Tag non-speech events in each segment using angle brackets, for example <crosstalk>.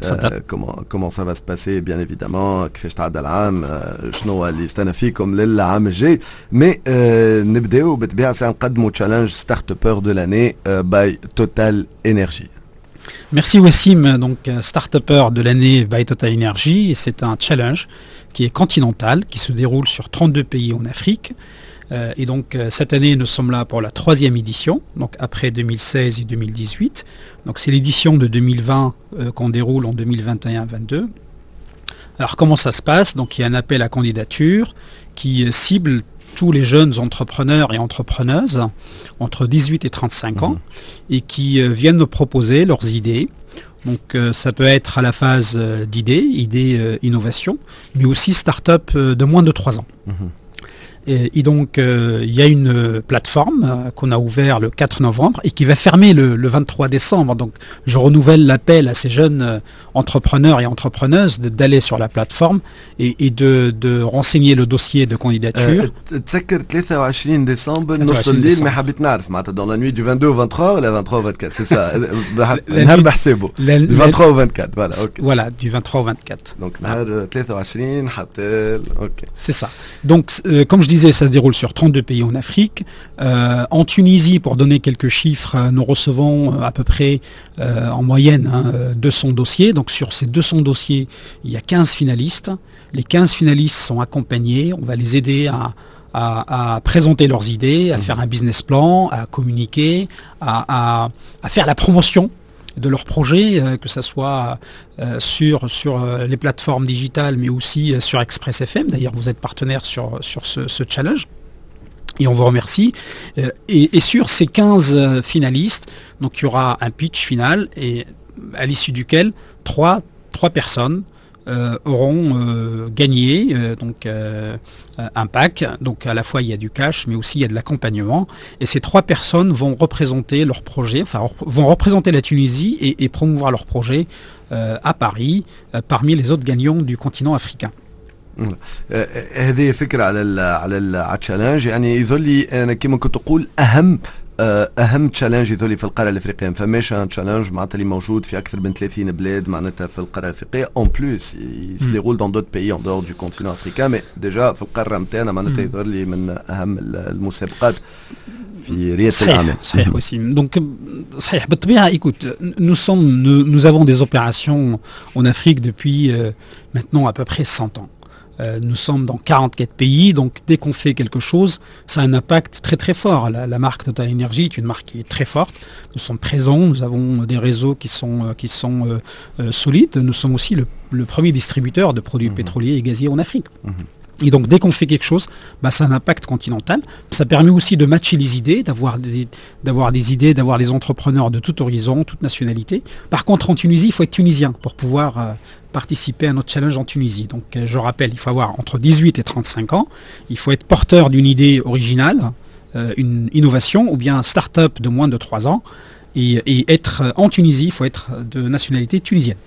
تفضل. كومون كومون سا فا سباسي بيان ايفيدامون كيفاش تعدى العام آه، شنو هو اللي استنى فيكم للعام الجاي مي آه، نبداو بالطبيعه سي نقدموا تشالنج ستارت ابر دو لاني باي توتال انرجي Merci Wassim, donc euh, start-upper de l'année by Total Energy. C'est un challenge qui est continental, qui se déroule sur 32 pays en Afrique. Euh, et donc euh, cette année, nous sommes là pour la troisième édition, donc après 2016 et 2018. Donc c'est l'édition de 2020 euh, qu'on déroule en 2021-22. Alors comment ça se passe? Donc il y a un appel à candidature qui cible tous les jeunes entrepreneurs et entrepreneuses entre 18 et 35 ans et qui euh, viennent nous proposer leurs idées. Donc euh, ça peut être à la phase euh, d'idées, idées euh, innovation, mais aussi start-up de moins de 3 ans. Et, et donc, euh, il euh, y a une plateforme euh, qu'on a ouverte le 4 novembre et qui va fermer le, le 23 décembre. Donc, je renouvelle l'appel à ces jeunes euh, entrepreneurs et entrepreneuses d'aller sur la plateforme et, et de, de, renseigner le dossier de candidature. décembre, dans la nuit du 22 au 23 ou la 23 au 24, c'est ça. <laughs> Bah, le 23 bah, au 24, voilà. Okay. Voilà, du 23 au 24. Donc, okay. c'est ça. Donc, euh, comme je disais, ça se déroule sur 32 pays en Afrique. Euh, en Tunisie, pour donner quelques chiffres, euh, nous recevons euh, à peu près euh, en moyenne hein, euh, 200 dossiers. Donc, sur ces 200 dossiers, il y a 15 finalistes. Les 15 finalistes sont accompagnés. On va les aider à, à- à présenter leurs idées, à faire un business plan, à communiquer, à, à- à faire la promotion de leurs projets, euh, que ce soit euh, sur, sur euh, les plateformes digitales, mais aussi sur Express FM. D'ailleurs, vous êtes partenaire sur, sur ce, challenge. Et on vous remercie. Et, et sur ces 15 euh, finalistes, donc il y aura un pitch final et à l'issue duquel trois, trois personnes auront euh, gagné euh, donc euh, euh, un pack. Donc à la fois il y a du cash, mais aussi il y a de l'accompagnement. Et ces trois personnes vont représenter leur projet, enfin rep- vont représenter la Tunisie et, et promouvoir leur projet euh, à Paris euh, parmi les autres gagnants du continent africain. آه، هذه فكره على ال على ال على التشالنج يعني يظل لي انا كما كنت اقول اهم آه، اهم تشالنج يظل لي في القاره الافريقيه ما فماش ان تشالنج معناتها اللي موجود في اكثر من 30 بلاد معناتها في القاره الافريقيه اون بلوس مم. se déroule dans d'autres pays en dehors du continent africain mais déjà في القاره نتاعنا معناتها مم. يظهر لي من اهم ال- المسابقات في رياده صحيح الاعمال صحيح aussi. Donc euh, صحيح بالطبيعة écoute nous sommes nous, nous avons des opérations en Afrique depuis euh, maintenant à peu près 100 ans. Euh, nous sommes dans 44 pays, donc dès qu'on fait quelque chose, ça a un impact très très fort. La, la marque Total Energy est une marque qui est très forte. Nous sommes présents, nous avons des réseaux qui sont, euh, qui sont euh, solides. Nous sommes aussi le, le premier distributeur de produits Mhm. pétroliers et gaziers en Afrique. Mhm. Et donc dès qu'on fait quelque chose, bah, ça un impact continental. Ça permet aussi de matcher les idées, d'avoir des, idées, d'avoir des entrepreneurs de tout horizon, toute nationalité. Par contre, en Tunisie, il faut être tunisien pour pouvoir euh, participer à notre challenge en Tunisie. Donc euh, je rappelle, il faut avoir entre 18 et 35 ans, il faut être porteur d'une idée originale, euh, une innovation ou bien un start-up de moins de 3 ans. Et, être en Tunisie, il faut être de nationalité tunisienne.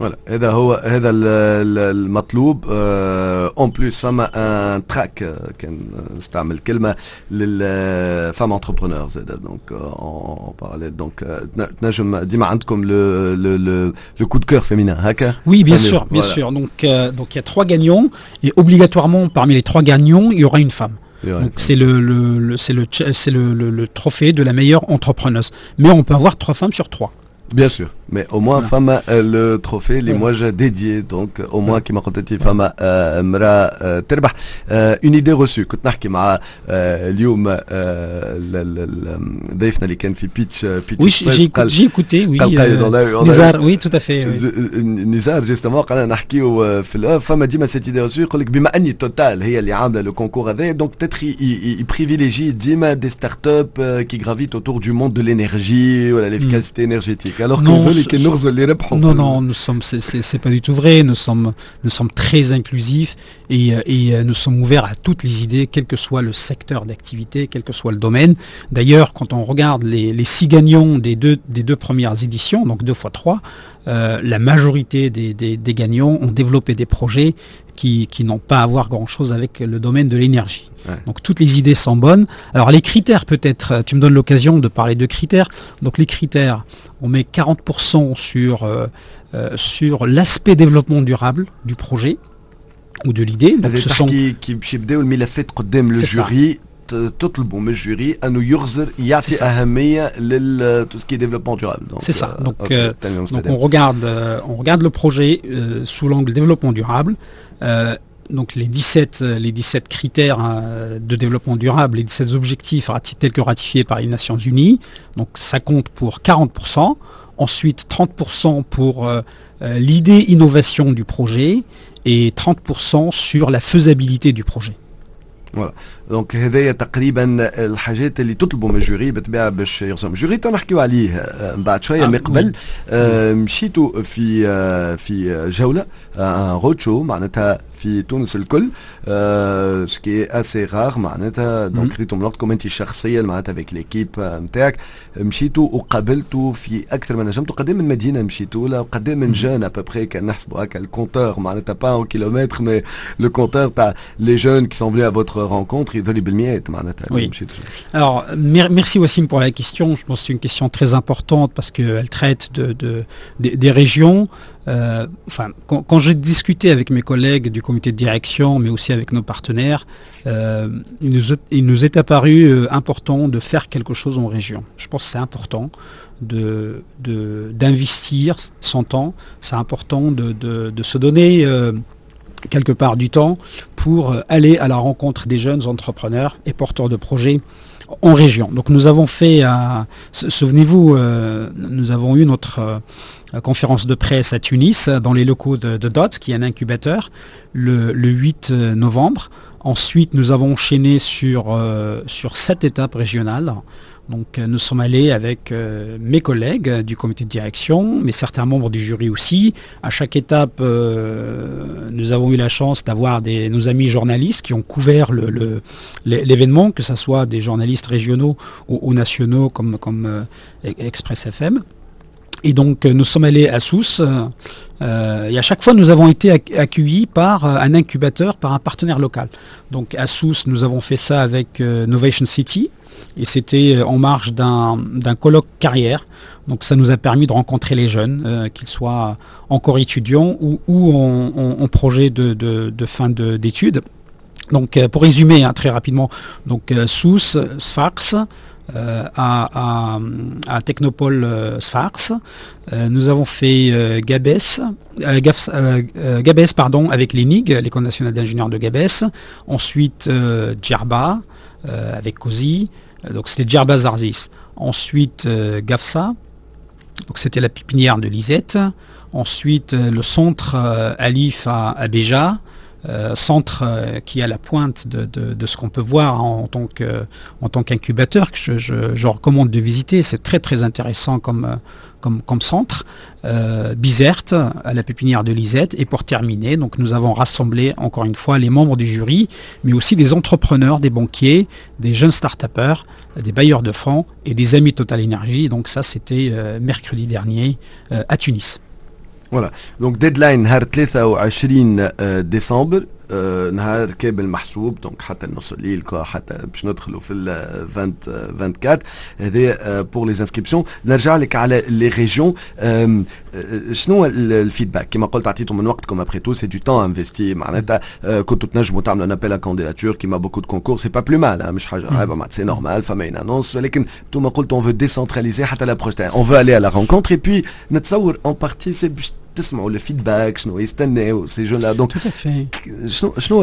فوالا هذا هو هذا ال- ال- المطلوب اون بلوس فما ان تراك كان نستعمل كلمه للفام انتربرونور زاد دونك اون باراليل دونك تنجم ديما عندكم لو لو لو لو كو دو كور féminin هكا Oui, bien Fameux, sûr, bien voilà. sûr. Donc, euh, donc il y a trois gagnants et obligatoirement parmi les trois gagnants, il y aura une femme. Ouais, Donc c'est le, le- le- c'est le, ch- c'est le, le- le trophée de la meilleure entrepreneuse. Mais on peut avoir trois femmes sur trois. Bien sûr, mais au moins Voilà. فما le trophée اللي Voilà. موجه dédié donc au moins كما قلت انت فما آه، امراه آه، تربح اون ايدي روسو كنت نحكي مع آه، اليوم آه، ال- ال- ال- ضيفنا اللي كان في بيتش بيتش Oui, j'ai écou- j'ai écouté, oui. قال قايد euh, والله- والله- Nizar, oui, tout à fait. oui. ز- نزار جيستمون قالنا نحكيو في الاوف فما ديما سيت ايدي روسو يقول لك بما اني توتال هي اللي عامله لو كونكور هذايا دونك بتاتر يبريفيليجي ديما دي ستارت اب كي غرافيت اوتور دو موند دو لينيرجي ولا ليفيكاسيتي انرجيتيك الوغ non, Non, non, nous sommes, c'est pas du tout vrai. Nous sommes, nous sommes très inclusifs et, et nous sommes ouverts à toutes les idées, quel que soit le secteur d'activité, quel que soit le domaine. D'ailleurs, quand on regarde les, les, six gagnants des deux, des deux premières éditions, donc deux fois trois, euh, la majorité des, des, gagnants ont développé des projets qui, qui n'ont pas à voir grand-chose avec le domaine de l'énergie. Donc toutes les idées sont bonnes. Alors les critères peut-être, tu me donnes l'occasion de parler de critères. Donc les critères, on met 40% sur, euh, euh, sur l'aspect développement durable du projet ou de l'idée. Donc ce sont qui qui le jury تطلبوا من الجوري انه يغزر يعطي اهميه لل tout ce qui est développement durable. C'est ça. Donc, euh, donc on regarde euh, on regarde le projet euh, sous l'angle développement durable. Euh, donc les 17, les 17 critères de développement durable, les 17 objectifs tels que ratifiés par les Nations Unies, donc ça compte pour 40%, ensuite 30% pour l'idée innovation du projet et 30% sur la faisabilité du projet. Voilà. دونك هذايا تقريبا الحاجات اللي تطلبوا من الجوري بالطبيعه باش يرسم الجوري نحكيو عليه آه، بعد شوية من قبل. آه، مشيتوا في آه، في جولة ان رود شو معناتها في تونس الكل. سكي اسي غار معناتها. دونك ريتو من وقتكم أنت شخصيا معناتها افيك ليكيب نتاعك. مشيتوا وقابلتوا في أكثر من نجمتوا قدام من مدينة مشيتوا لا وقدام من جون ابوبري كان نحسبوا هكا الكونتور معناتها با ان كيلومتر مي لو كونتور تاع لي جون كي سون فنus à votre rencontre Oui. Alors, merci Wassim pour la question. Je pense que c'est une question très importante parce qu'elle traite de, des régions. Euh, enfin, quand, j'ai discuté avec mes collègues du comité de direction, mais aussi avec nos partenaires, euh, il, nous, est apparu euh, important de faire quelque chose en région. Je pense que c'est important de, d'investir son temps. C'est important de, se donner quelque part du temps pour euh, aller à la rencontre des jeunes entrepreneurs et porteurs de projets en région. Donc nous avons fait, souvenez-vous, euh, nous avons eu notre euh, conférence de presse à Tunis, dans les locaux de, DOT, qui est un incubateur, le, le 8 novembre. Ensuite, nous avons enchaîné sur, sur sept étapes régionales. Donc euh, nous sommes allés avec euh, mes collègues du comité de direction, mais certains membres du jury aussi. À chaque étape, euh, nous avons eu la chance d'avoir nos amis journalistes qui ont couvert l'événement, que ce soit des journalistes régionaux ou, nationaux comme, comme Express FM. Et donc nous sommes allés à Sousse. et à chaque fois, nous avons été accueillis par un incubateur, par un partenaire local. Donc à Sousse, nous avons fait ça avec Novation City, et c'était euh, en marge d'un colloque carrière. Donc ça nous a permis de rencontrer les jeunes, euh, qu'ils soient encore étudiants ou, en, projet de, fin d'études. Donc euh, pour résumer hein, très rapidement, donc SOUS, Sfax, à, Technopole Sfax. nous avons fait Gabes, Gabes pardon, avec l'ENIG, l'École nationale d'ingénieurs de Gabes. Ensuite Djerba avec COSI. Euh, donc c'était Djerba Zarzis. Ensuite euh, Gafsa, donc c'était la pépinière de Lisette. Ensuite euh, le centre Alif à, Béja. Centre qui est à la pointe de, ce qu'on peut voir en, tant qu'incubateur que je, recommande de visiter. C'est très très intéressant comme, comme, centre, euh, Bizerte, à la pépinière de Lisette. Et pour terminer, donc nous avons rassemblé encore une fois les membres du jury, mais aussi des entrepreneurs, des banquiers, des jeunes start-upers, des bailleurs de fonds et des amis Total Energy. Donc ça, c'était euh, mercredi dernier euh, à Tunis. Voilà. Donc deadline 23 décembre. نهار كامل محسوب. دونك حتى نص الليل حتى باش ندخلوا في ال 24 هذا بور لي انسكريبسيون نرجع لك على لي ريجيون شنو الفيدباك كما قلت عطيتوا من وقتكم ابخي تو سي دو تون انفستي معناتها كنتوا تنجموا تعملوا ان كانديداتور كيما بوكو دو كونكور سي با بلو مال مش حاجة عيبة معناتها سي نورمال فما ان انونس ولكن أنتم قلتوا اون فو ديسنتراليزي حتى لا بروجتين اون فو الي على رونكونتر اي بي نتصور اون بارتي سي باش تسمعوا الفيدباك شنو يستناو سي جون لا دونك شنو شنو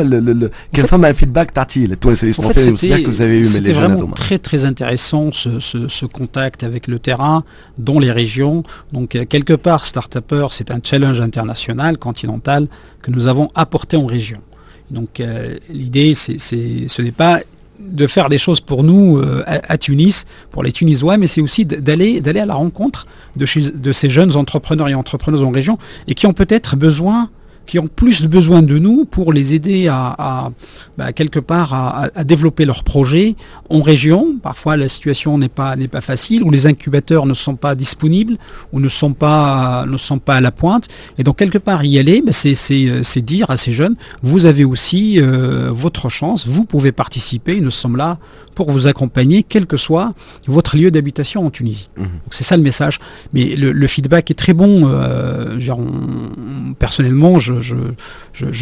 كان فما فيدباك تعطيه للتوانسه اللي يسمعوا فيهم que vous avez eu C'était vraiment très très intéressant ce, ce, ce, contact avec le terrain, dans les régions. Donc euh, quelque part, Startupper, c'est un challenge international, continental, que nous avons apporté en région. Donc euh, l'idée, c'est, ce n'est pas de faire des choses pour nous à, Tunis, pour les Tunisois, mais c'est aussi d'aller d'aller à la rencontre de, de ces jeunes entrepreneurs et entrepreneuses en région et qui ont peut-être besoin qui ont plus besoin de nous pour les aider à, bah, quelque part à, développer leurs projets en région. Parfois la situation n'est pas n'est pas facile, ou les incubateurs ne sont pas disponibles, ou ne sont pas ne sont pas à la pointe. Et donc quelque part y aller, bah, c'est dire à ces jeunes, vous avez aussi euh, votre chance, vous pouvez participer. Nous sommes là pour vous accompagner, quel que soit votre lieu d'habitation en Tunisie. Mhm. C'est ça le message. Mais le, feedback est très bon. Euh, personnellement, je, je,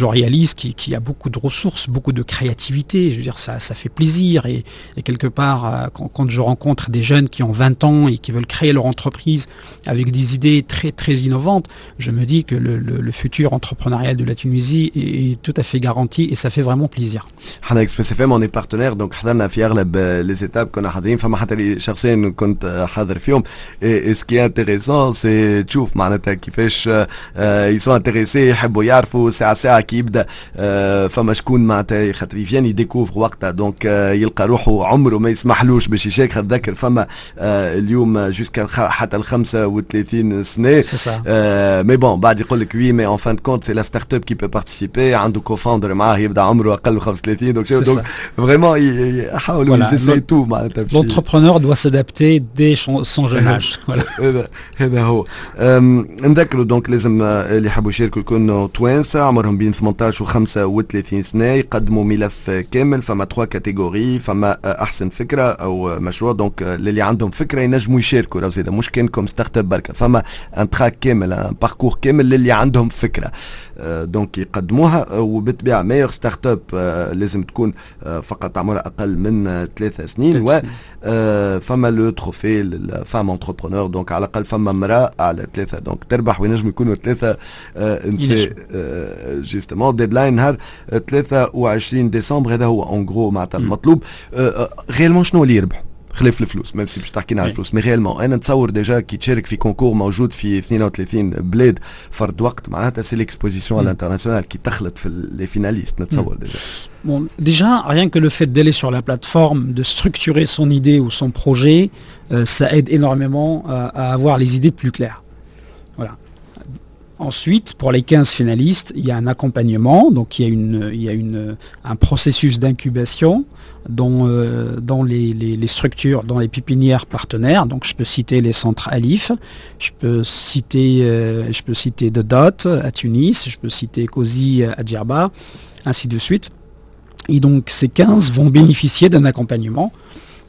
réalise qu'il y a beaucoup de ressources, beaucoup de créativité. Je veux dire, ça, ça fait plaisir. Et, quelque part, euh, quand, je rencontre des jeunes qui ont 20 ans et qui veulent créer leur entreprise avec des idées très, très innovantes, je me dis que le, futur entrepreneurial de la Tunisie est, tout à fait garanti et ça fait vraiment plaisir. on est partenaire, donc les étapes qu'on a حاضرين فما حتى اللي شخصيا كنت حاضر فيهم et, ce qui est intéressant c'est تشوف معناتها كيفاش ils sont intéressés يحبوا يعرفوا ساعة ساعة كي يبدأ فما شكون معناتها خاطر يفيان يديكوفر وقتها. دونك يلقى روحه عمره ما يسمحلوش باش يشارك نتذكر فما اليوم جوسكا حتى ال 35 سنة. مي بون بعد يقول لك وي مي اون فان كونت سي لا ستارت اب كي بو بارتيسيبي عنده كوفاوندر معاه يبدأ عمره أقل من 35 دونك دونك فريمون يحاولوا L'entrepreneur doit s'adapter dès son <laughs> jeune âge. <laughs> هذا هو. نذكروا دونك لازم اللي يحبوا يشاركوا يكونوا توانسه عمرهم بين 18 و 35 سنة يقدموا ملف كامل فما تخوا كاتيجوري فما أحسن فكرة أو مشروع. دونك اللي عندهم فكرة ينجموا يشاركوا. راهو زيد مش كانكم ستارت اب بركة. فما ان تراك كامل ان باركور كامل للي عندهم فكرة. دونك يقدموها وبالطبيعة مايور ستارت اب لازم تكون فقط عمرها أقل من ثلاثة سنين. و فما لو تروفي للفام انتربرونور دونك على الأقل فما امرأة على ثلاثة. دونك تربح وينجم يكونوا ثلاثة نساء جوستومون ديدلاين نهار 23 ديسمبر هذا هو اون جرو معناتها المطلوب غيرمون شنو اللي يربحوا خلاف الفلوس ميم سي باش تحكينا على الفلوس مي ريالمون انا نتصور ديجا كي تشارك في كونكور موجود في 32 بلاد فرد وقت معناتها سي ليكسبوزيسيون على الانترناسيونال كي تخلط في لي فيناليست نتصور ديجا Bon, déjà, rien que le fait d'aller sur la plateforme, de structurer son idée ou son projet, euh, ça aide énormément à, à avoir les idées plus claires. Ensuite, pour les 15 finalistes, il y a un accompagnement, donc il y a, une, il y a une, un processus d'incubation dans, euh, dans les, les, structures, dans les pépinières partenaires. Donc je peux citer les centres Alif, je peux citer, euh, je peux citer The à Tunis, je peux citer COSI à Djerba, ainsi de suite. Et donc ces 15 vont bénéficier d'un accompagnement,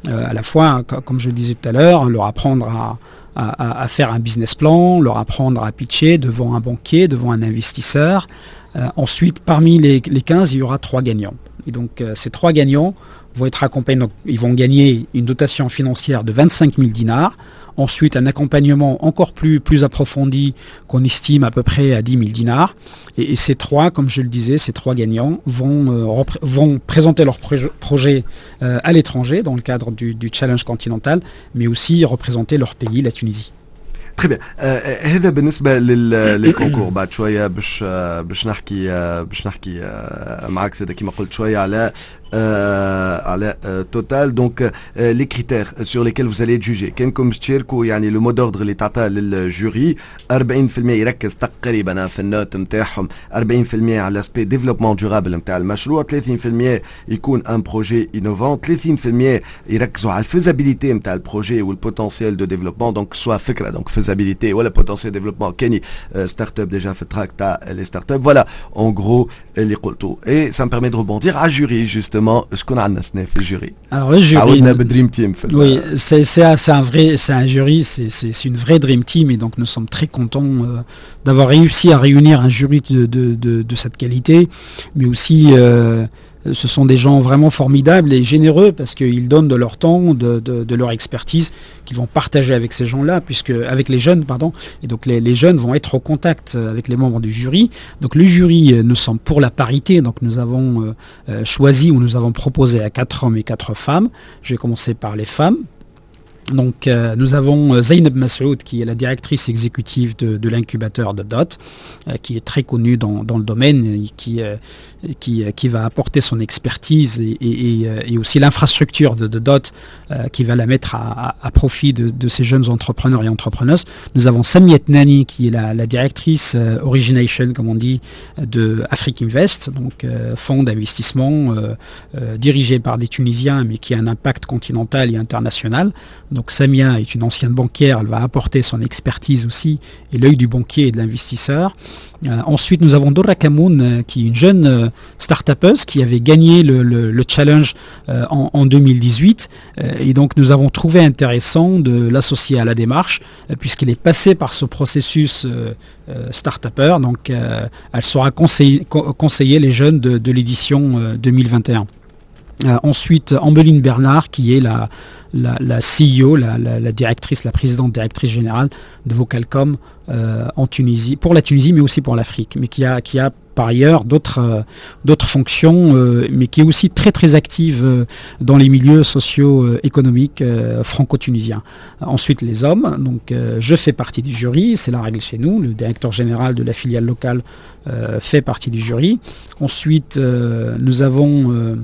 euh, à la fois, comme je le disais tout à l'heure, leur apprendre à à, faire un business plan, leur apprendre à pitcher devant un banquier, devant un investisseur. Euh, ensuite, parmi les, 15, il y aura trois gagnants. Et donc euh, ces trois gagnants vont être accompagnés, ils vont gagner une dotation financière de 25 000 dinars, ensuite un accompagnement encore plus, plus approfondi qu'on estime à peu près à 10 000 dinars. Et, ces trois, comme je le disais, ces trois gagnants vont, euh, vont présenter leur projet euh, à l'étranger dans le cadre du, du challenge continental, mais aussi représenter leur pays, la Tunisie. Très bien. هذا بالنسبة للكونكور بعد شوية باش باش نحكي باش نحكي معك سيدة كيما قلت شوية على على توتال دونك لي كريتير سور ليكيل vous allez juger كانكم تشاركوا يعني لو مود اوردر اللي تعطاه للجوري 40% يركز تقريبا في النوت نتاعهم 40% على لاسبي ديفلوبمون دورابل نتاع المشروع 30% يكون ان بروجي انوفون 30% يركزوا على الفيزابيليتي نتاع البروجي والبوتنسيال دو ديفلوبمون دونك سوا فكره دونك فيزابيليتي ولا بوتنسيال ديفلوبمون كاني ستارت اب ديجا في التراك تاع لي ستارت اب فوالا اون غرو اللي قلتو اي سا مبيرمي دو rebondir على جوري جوستومون ce qu'on a في الجوري alors le jury dream team oui c'est c'est un vrai c'est un jury c'est c'est une vraie dream team et donc nous sommes très contents euh, d'avoir réussi à réunir un jury de de, de, de cette qualité mais aussi euh, ce sont des gens vraiment formidables et généreux parce qu'ils donnent de leur temps, de, leur expertise qu'ils vont partager avec ces gens-là, puisque avec les jeunes, pardon. Et donc les, jeunes vont être au contact avec les membres du jury. Donc le jury, euh, nous sommes pour la parité, donc nous avons euh, euh, choisi ou nous avons proposé à quatre hommes et quatre femmes. Je vais commencer par les femmes. Donc euh, nous avons euh, Zainab Massoud qui est la directrice exécutive de, l'incubateur de DOT, euh, qui est très connue dans, le domaine, qui, qui, va apporter son expertise et, aussi l'infrastructure de, DOT qui va la mettre à, profit de, ces jeunes entrepreneurs et entrepreneuses. Nous avons Samiet Nani qui est la, directrice Origination, comme on dit, de Afrique Invest, donc fonds d'investissement dirigé par des Tunisiens mais qui a un impact continental et international. Samia est une ancienne banquière, elle va apporter son expertise aussi et l'œil du banquier et de l'investisseur. Euh, ensuite, nous avons Dora Kamoun, euh, qui est une jeune euh, start-upeuse qui avait gagné le, challenge en, 2018. et donc, nous avons trouvé intéressant de l'associer à la démarche, puisqu'elle est passée par ce processus start-upper. Donc, elle saura conseiller, les jeunes de, l'édition 2021. Ensuite, Ambeline Bernard, qui est la, la, CEO, la, directrice, la présidente directrice générale de Vocalcom euh, en Tunisie, pour la Tunisie, mais aussi pour l'Afrique, mais qui a, qui a par ailleurs d'autres euh, d'autres fonctions, euh, mais qui est aussi très très active euh, dans les milieux socio-économiques franco-tunisiens. Ensuite, les hommes. Donc, je fais partie du jury, c'est la règle chez nous. Le directeur général de la filiale locale fait partie du jury. Ensuite, nous avons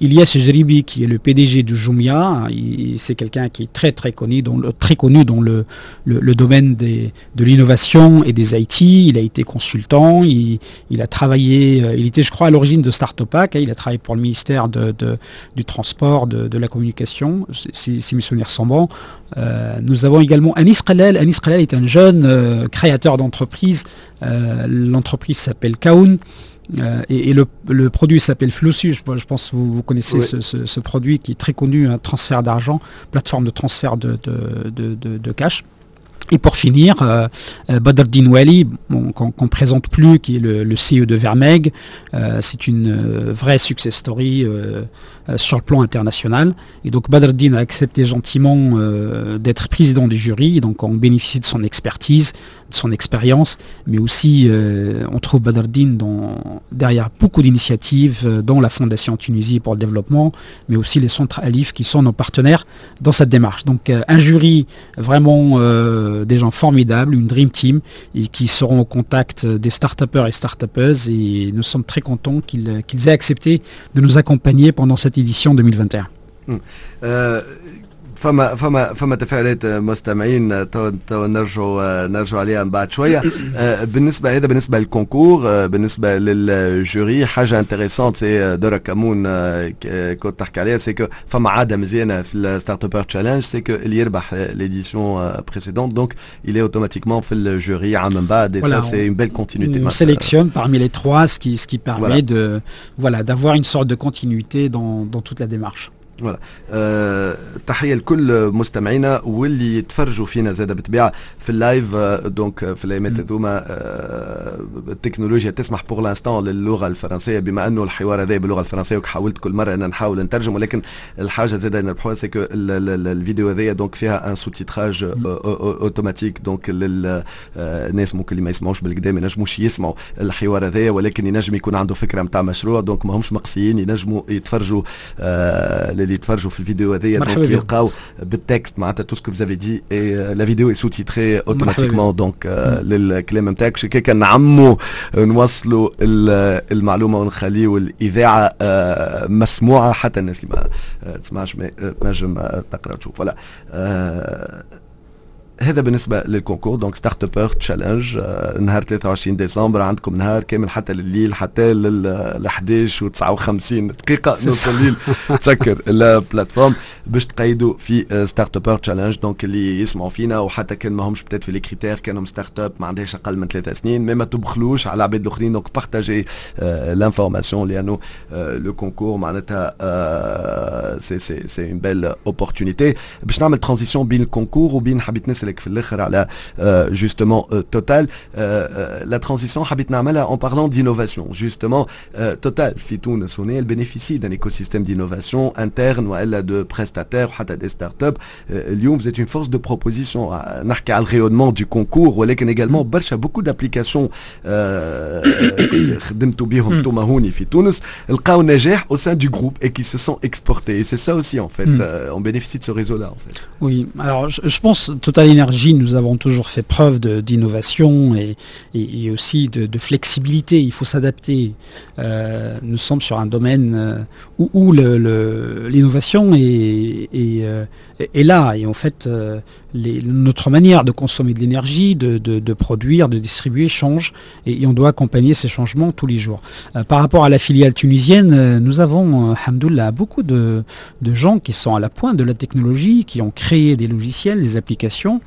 Ilyas Jribi, qui est le PDG du Jumia. C'est quelqu'un qui est très très connu, dans le, très connu dans le, le, domaine des, de l'innovation et des IT. Il a été consultant. Il, il a travaillé, euh, il était je crois à l'origine de Startopac, hein, il a travaillé pour le ministère du Transport, de, la Communication, si, mes souvenirs sont bons. Euh, nous avons également Anis Khalel. Anis Khalel est un jeune euh, créateur d'entreprise. L'entreprise s'appelle Kaoun. Et, le, produit s'appelle Flossu, je, pense que vous, connaissez ce, produit qui est très connu, un transfert d'argent, plateforme de transfert de, de cash. Et pour finir, euh, euh Badr qu'on ne présente plus, qui est le, CE de Vermeg, euh, c'est une euh, vraie success story sur le plan international. Et donc Badr a accepté gentiment d'être président du jury, donc on bénéficie de son expertise, son expérience, mais aussi euh, on trouve Badardine dans, derrière beaucoup d'initiatives, euh, dont la Fondation Tunisie pour le développement, mais aussi les centres Alif qui sont nos partenaires dans cette démarche. Donc euh, un jury vraiment des gens formidables, une Dream Team, et qui seront au contact des start-upers et start-upeuses, et nous sommes très contents qu'ils aient accepté de nous accompagner pendant cette édition 2021. فما فما فما تفاعلات مستمعين تو تو نرجعوا نرجعوا عليها من بعد شويه بالنسبه هذا بالنسبه للكونكور بالنسبه للجوري حاجه انتريسونت سي دورا كامون كنت تحكي عليها سي كو فما عاده مزيانه في الستارت ابر تشالنج سي كو اللي يربح ليديسيون بريسيدونت دونك il est automatiquement في الجوري عام من بعد et ça c'est une belle continuité on sélectionne parmi les trois ce qui ce qui permet voilà. de voilà d'avoir une sorte de continuité dans dans toute la démarche فوالا أه تحية لكل مستمعينا واللي يتفرجوا فينا زاد بالطبيعة في اللايف أه دونك في الأيامات هذوما أه التكنولوجيا تسمح بور لانستون للغة الفرنسية بما أنه الحوار هذا باللغة الفرنسية وحاولت كل مرة أن نحاول نترجم ولكن الحاجة زاد نربحوها سي كو الفيديو هذايا دونك فيها ان سوتيتراج اوتوماتيك دونك للناس ممكن اللي ما يسمعوش بالقدام ما ينجموش يسمعوا الحوار هذايا ولكن ينجم يكون عنده فكرة نتاع مشروع دونك ما همش مقصيين ينجموا يتفرجوا اللي يتفرجوا في الفيديو هذيا دونك يلقاو بالتكست معناتها تو سكو فيزافي دي اي لا فيديو اي سوتيتري اوتوماتيكمون دونك للكلام نتاعك. هكاك نعموا نوصلوا المعلومة ونخليوا الإذاعة مسموعة حتى الناس اللي ما تسمعش تنجم تقرأ تشوف فوالا هذا بالنسبة للكونكور. دونك ستارت ابر تشالنج نهار 23 ديسمبر عندكم نهار كامل حتى لليل حتى لل 11 و 59 دقيقة نص الليل. <laughs> تسكر البلاتفورم باش تقيدوا في ستارت ابر تشالنج دونك اللي يسمعوا فينا وحتى كان ما همش بتات في لي كريتير كانوا ستارت اب ما عندهاش أقل من ثلاث سنين مي ما تبخلوش على العباد الأخرين دونك بارتاجي لانفورماسيون لأنه لو كونكور معناتها سي سي سي اون بيل اوبورتونيتي باش نعمل ترانزيسيون بين الكونكور وبين حبيت ناس نسالك في الاخر على justement Total la transition حبيت نعملها en parlant d'innovation justement Total في تونس هنا elle bénéficie d'un écosystème d'innovation interne والا de prestataires وحتى des startups اليوم vous êtes une force de proposition نحكي على الرayonnement du concours ولكن également برشا beaucoup d'applications <coughs> خدمتوا بهم انتوما هوني في تونس لقاو نجاح au sein du groupe et qui se sont exportés et c'est ça aussi en fait on bénéficie de ce réseau là en fait oui alors je, je pense Total nous avons toujours fait preuve d'innovation et, aussi de, flexibilité. Il faut s'adapter. Euh, nous sommes sur un domaine où, où l'innovation est, est, là. Et en fait notre manière de consommer de l'énergie, de, de, produire, de distribuer change et, on doit accompagner ces changements tous les jours. Euh, par rapport à la filiale tunisienne, euh, nous avons, euh, Hamdoullah, beaucoup de, de, gens qui sont à la pointe de la technologie, qui ont créé des logiciels, des applications.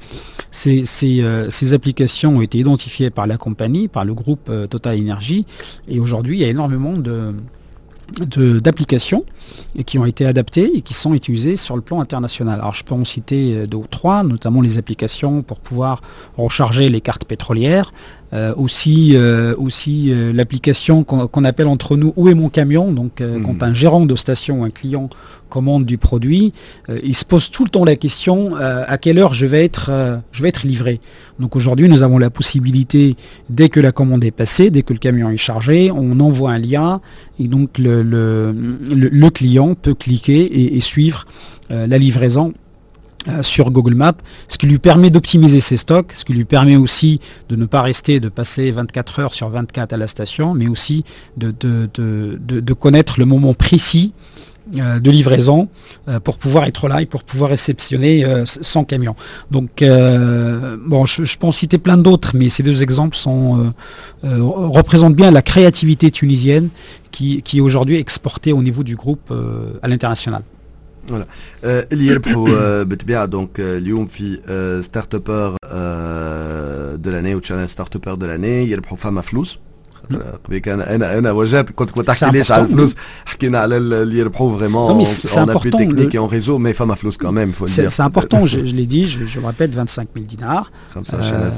Ces, ces, ces applications ont été identifiées par la compagnie, par le groupe Total Energy et aujourd'hui il y a énormément de d'applications qui ont été adaptées et qui sont utilisées sur le plan international. Alors je peux en citer deux ou trois, notamment les applications pour pouvoir recharger les cartes pétrolières, euh, aussi, euh, aussi euh, l'application qu'on qu appelle entre nous Où est mon camion? Donc mmh. quand un gérant de station, un client commande du produit, il se pose tout le temps la question à quelle heure je vais être, je vais être livré? Donc aujourd'hui nous avons la possibilité, dès que la commande est passée, dès que le camion est chargé, on envoie un lien et donc le, le, le, le client peut cliquer et, et suivre la livraison sur Google Maps, ce qui lui permet d'optimiser ses stocks, ce qui lui permet aussi de ne pas rester, de passer 24 heures sur 24 à la station, mais aussi de, connaître le moment précis euh, de livraison euh, pour pouvoir être là et pour pouvoir réceptionner euh, son camion. Donc, bon, je, peux en citer plein d'autres, mais ces deux exemples sont, représentent bien la créativité tunisienne qui est aujourd'hui exportée au niveau du groupe à l'international. فوالا اللي يربحوا بالطبيعه دونك اليوم في ستارت ابر دو لاني وتشالنج ستارت ابر دو لاني يربحوا فما فلوس قبل كان انا انا وجدت كنت كنت تحكي ليش على الفلوس حكينا على اللي يربحوا فريمون en appui technique et en réseau mais فما فلوس quand même faut le dire c'est important je, je l'ai dit je, je, me répète 25 000 dinars euh,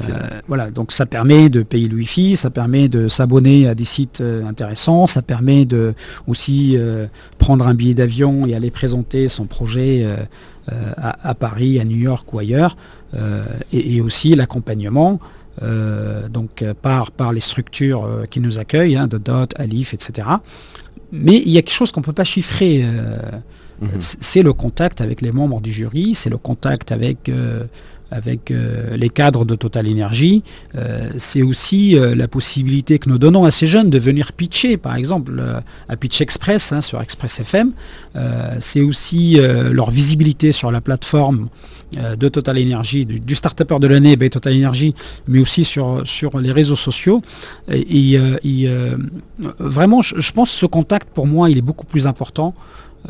voilà donc ça permet de payer le wifi ça permet de s'abonner à des sites euh, intéressants ça permet de aussi euh, prendre un billet d'avion et aller présenter son projet euh, à, à, Paris à New York ou ailleurs et, et aussi l'accompagnement euh, donc par, par les structures euh, qui nous accueillent, hein, de DOT, Alif, etc. Mais il y a quelque chose qu'on ne peut pas chiffrer. Euh, mmh. C'est le contact avec les membres du jury, c'est le contact avec avec euh, les cadres de Total Energy, euh, c'est aussi euh, la possibilité que nous donnons à ces jeunes de venir pitcher, par exemple, à Pitch Express hein, sur Express FM. c'est aussi leur visibilité sur la plateforme de Total Energy, du, du start-upper de l'année, ben, Total Energy, mais aussi sur, sur les réseaux sociaux. Et, vraiment, je pense que ce contact, pour moi, il est beaucoup plus important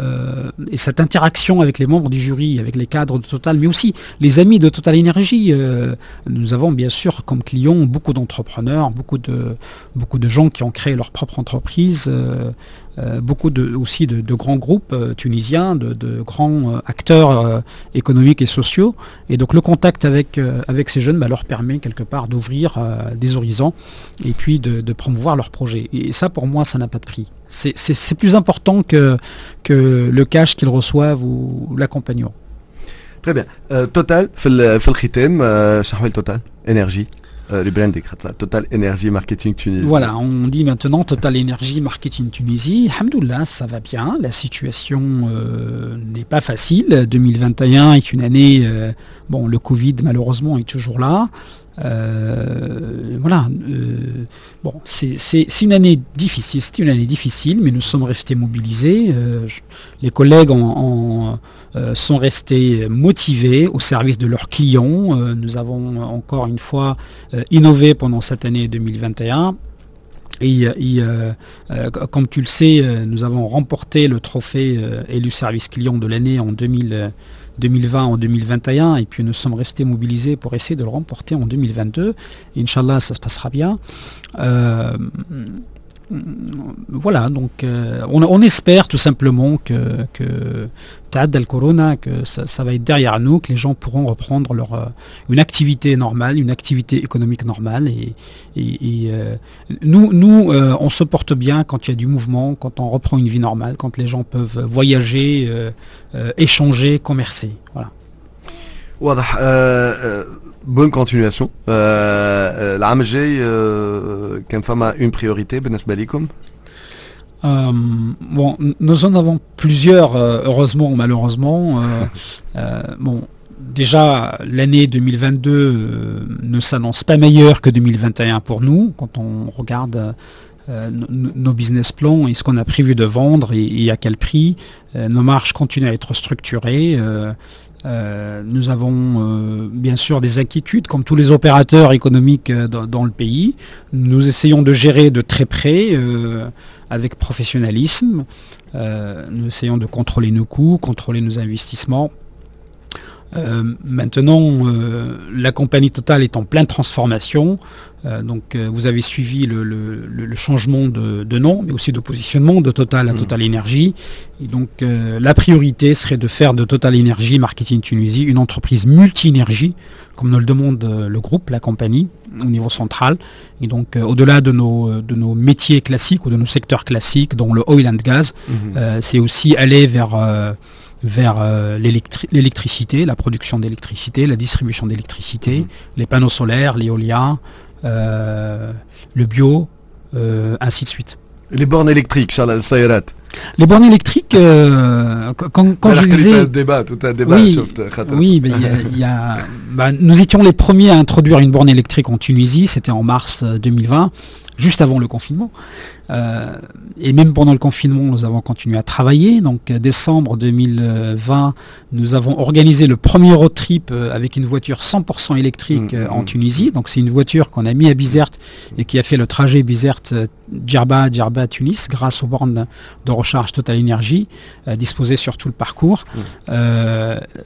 euh, et cette interaction avec les membres du jury, avec les cadres de Total, mais aussi les amis de Total Énergie. Euh, nous avons bien sûr comme clients beaucoup d'entrepreneurs, beaucoup de, beaucoup de gens qui ont créé leur propre entreprise. Euh, beaucoup aussi de, grands groupes tunisiens, de, grands acteurs économiques et sociaux. Et donc le contact avec, avec ces jeunes bah, leur permet quelque part d'ouvrir des horizons et puis de, promouvoir leurs projets. Et ça, pour moi, ça n'a pas de prix C'est plus important que, que le cash qu'ils reçoivent ou, ou l'accompagnement. Très bien. Euh, total, في الختام شنو Total Énergie euh, le branding, Total Énergie Marketing Tunisie. Voilà, on dit maintenant Total Énergie Marketing Tunisie. Alhamdoulilah, ça va bien. La situation euh, n'est pas facile. 2021 est une année, euh, bon, le Covid malheureusement est toujours là. Euh, voilà. Euh, bon, c'est une année difficile. C'est une année difficile, mais nous sommes restés mobilisés. Euh, les collègues en, sont restés motivés au service de leurs clients. nous avons encore une fois innové pendant cette année 2021. Et, euh, euh, comme tu le sais, nous avons remporté le trophée euh, élu service client de l'année en 2000, 2020 en 2021 et puis nous sommes restés mobilisés pour essayer de le remporter en 2022. Et Inch'Allah, ça se passera bien. Voilà, donc euh, on, espère tout simplement que, que Tad Corona, que ça, va être derrière nous, que les gens pourront reprendre leur, euh, une activité normale, une activité économique normale. Et, euh, nous, nous on se porte bien quand il y a du mouvement, quand on reprend une vie normale, quand les gens peuvent voyager, échanger, commercer. Voilà. bonne continuation. العام الجاي كان فما une priorité بالنسبه لكم euh, bon, nous en avons plusieurs, euh, heureusement ou malheureusement. <laughs> Euh, bon, déjà, l'année 2022 ne s'annonce pas meilleure que 2021 pour nous, quand on regarde nos business plans et ce qu'on a prévu de vendre et, à quel prix. nos marges continuent à être structurées. nous avons bien sûr des inquiétudes, comme tous les opérateurs économiques dans, le pays. Nous essayons de gérer de très près avec professionnalisme. Euh, nous essayons de contrôler nos coûts, contrôler nos investissements. Euh, maintenant, euh, la compagnie Total est en pleine transformation. donc, vous avez suivi le, changement de, nom, mais aussi de positionnement de Total à mmh. Total Énergie. Et donc, la priorité serait de faire de Total Énergie Marketing Tunisie une entreprise multi-énergie comme nous le demande euh, le groupe, la compagnie, au niveau central. Et donc, euh, au-delà de nos, euh, de nos métiers classiques ou de nos secteurs classiques, dont le oil and gas, mhm. c'est aussi aller vers, vers l'électricité, la production d'électricité, la distribution d'électricité, mhm. les panneaux solaires, l'éolien, le bio, ainsi de suite. Les bornes électriques, Charles Sayrat les bornes électriques, euh, quand, je disais... un débat, tout un débat. Oui, mais y a, bah, nous étions les premiers à introduire une borne électrique en Tunisie, c'était en mars 2020, euh, juste avant le confinement. Euh, et même pendant le confinement, nous avons continué à travailler. Donc euh, décembre 2020, nous avons organisé le premier road trip euh, avec une voiture 100% électrique mmh, en mmh, Tunisie. Donc c'est une voiture qu'on a mis à Bizerte et qui a fait le trajet Bizerte Djerba, Djerba, Tunis, grâce aux bornes de recharge Total Energy disposées sur tout le parcours.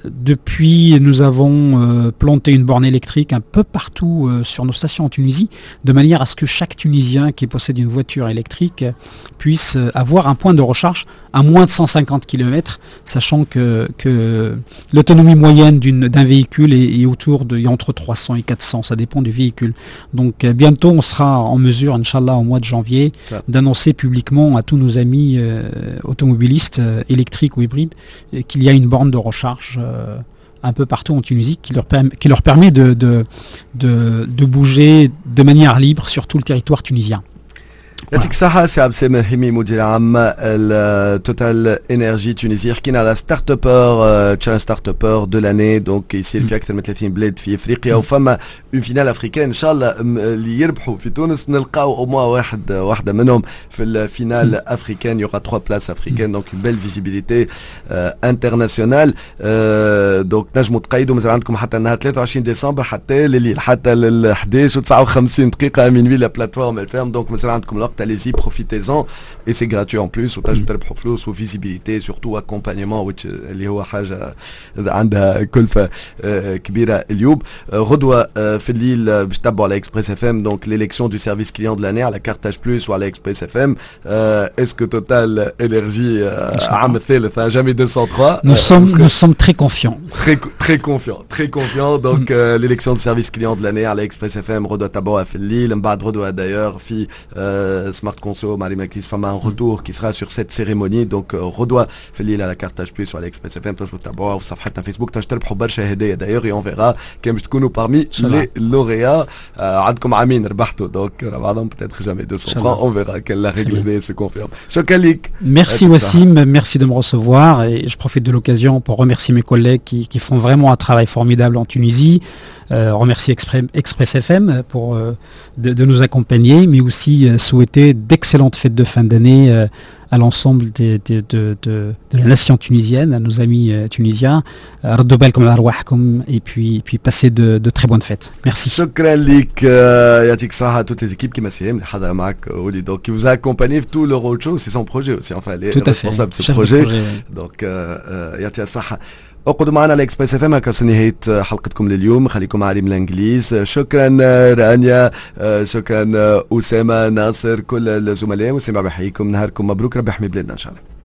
depuis, nous avons planté une borne électrique un peu partout sur nos stations en Tunisie, de manière à ce que chaque Tunisien qui possède une voiture électrique puisse avoir un point de recharge à moins de 150 km, sachant que, l'autonomie moyenne d'un véhicule est, autour de entre 300 et 400, ça dépend du véhicule. Donc euh, bientôt on sera en mesure, Inch'Allah, au mois de janvier, d'annoncer publiquement à tous nos amis euh, automobilistes euh, électriques ou hybrides qu'il y a une borne de recharge un peu partout en Tunisie qui leur, qui leur permet de, de, bouger de manière libre sur tout le territoire tunisien. يعطيك الصحة سي عبد السلام الحمي مدير عام توتال انرجي تونيزي حكينا على ستارت ابر تشان ستارت ابر دو لاني دونك يصير في أكثر من 30 بلاد في افريقيا وفما اون فينال افريكان ان شاء الله اللي يربحوا في تونس نلقاو أو موا واحد واحدة منهم في الفينال افريكان يوغا 3 بلاس افريكان دونك بيل فيزيبيليتي انترناسيونال دونك نجموا تقيدوا مازال عندكم حتى النهار 23 ديسمبر حتى لليل حتى لل 11 و 59 دقيقه من لا بلاتفورم الفيرم دونك مازال عندكم الوقت allez-y, profitez-en. Et c'est gratuit en plus, وتجد البروفلوس وفيزيبيليتي سورتو اكومبانيمون which اللي هو حاجه عندها كلفه كبيره اليوم غدوه في الليل باش تتبعوا على اكسبريس اف ام دونك l'élection du service client de l'année à la carte plus ou à l'express FM est-ce que Total Énergie عام الثالث jamais 203 nous sommes nous sommes très confiants très très confiants très confiants donc l'élection du service client de l'année à l'express FM غدوه تبعوها في الليل من بعد غدوه d'ailleurs euh, Smart Conso, Marimakis fera un retour qui sera sur cette cérémonie. Donc, euh, redoit Felila la carte plus à l'Express FM, Tajou Taboua, ou Safhat un Facebook, Tajtel Probar Shahede d'ailleurs, et on verra Kemchtounou parmi les lauréats. Euh, Donc peut-être jamais 200 on verra quelle la règle des se confirme. Merci euh, Wassim, merci de me recevoir. Et je profite de l'occasion pour remercier mes collègues qui font vraiment un travail formidable en Tunisie. Euh, remercier Express FM pour euh, de, nous accompagner, mais aussi euh, souhaiter d'excellentes fêtes de fin d'année à l'ensemble de, la nation tunisienne, à nos amis tunisiens. Et puis, puis passer de, très bonnes fêtes. Merci. à toutes les équipes qui qui vous a accompagné tout le roadshow, c'est son projet aussi, enfin les responsables de ce projet. Donc, اقعدوا معنا على اكسبريس اف ام هكا نهايه حلقتكم لليوم. خليكم عالي من الإنجليز. شكرا رانيا. شكرا أسامة ناصر كل الزملاء. وسامع بحييكم. نهاركم مبروك. ربي يحمي بلادنا إن شاء الله.